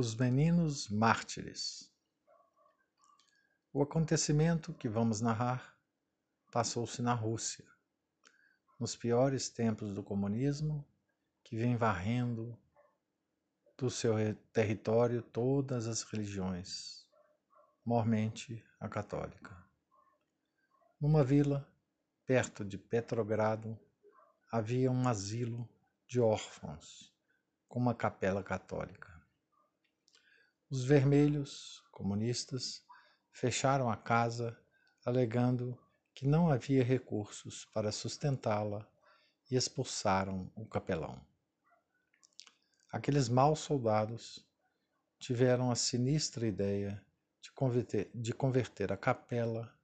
Os Meninos Mártires. O acontecimento que vamos narrar passou-se na Rússia, nos piores tempos do comunismo, que vem varrendo do seu território todas as religiões, mormente a católica. Numa vila, perto de Petrogrado, havia um asilo de órfãos com uma capela católica. Os vermelhos, comunistas, fecharam a casa alegando que não havia recursos para sustentá-la e expulsaram o capelão. Aqueles maus soldados tiveram a sinistra ideia de converter, de converter a capela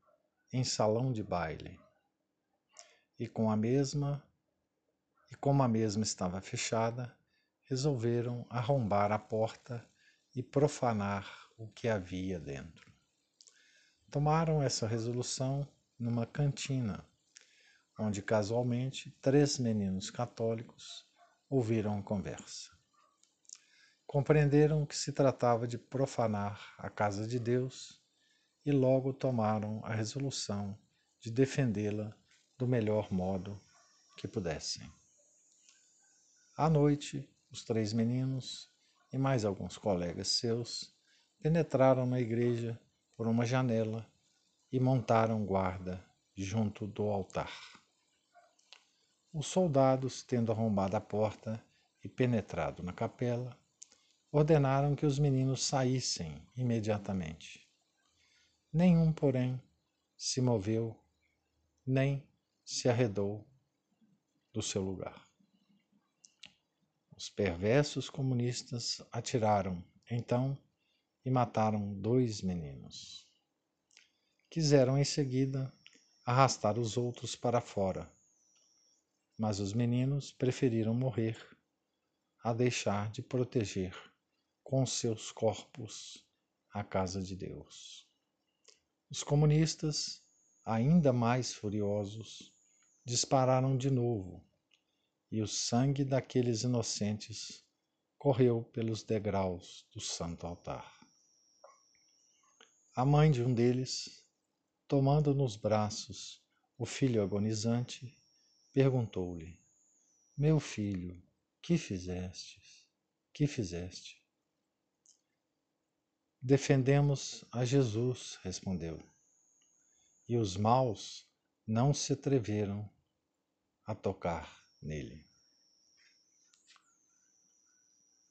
em salão de baile. E com a mesma e como a mesma estava fechada, resolveram arrombar a porta e profanar o que havia dentro. Tomaram essa resolução numa cantina, onde casualmente três meninos católicos ouviram a conversa. Compreenderam que se tratava de profanar a casa de Deus e logo tomaram a resolução de defendê-la do melhor modo que pudessem. À noite, os três meninos e mais alguns colegas seus penetraram na igreja por uma janela e montaram guarda junto do altar. Os soldados, tendo arrombado a porta e penetrado na capela, ordenaram que os meninos saíssem imediatamente. Nenhum, porém, se moveu, nem se arredou do seu lugar. Os perversos comunistas atiraram, então, e mataram dois meninos. Quiseram em seguida arrastar os outros para fora, mas os meninos preferiram morrer a deixar de proteger com seus corpos a casa de Deus. Os comunistas, ainda mais furiosos, dispararam de novo e o sangue daqueles inocentes correu pelos degraus do santo altar. A mãe de um deles, tomando nos braços o filho agonizante, perguntou-lhe: Meu filho, que fizeste? Que fizeste? Defendemos a Jesus, respondeu. E os maus não se atreveram a tocar nele.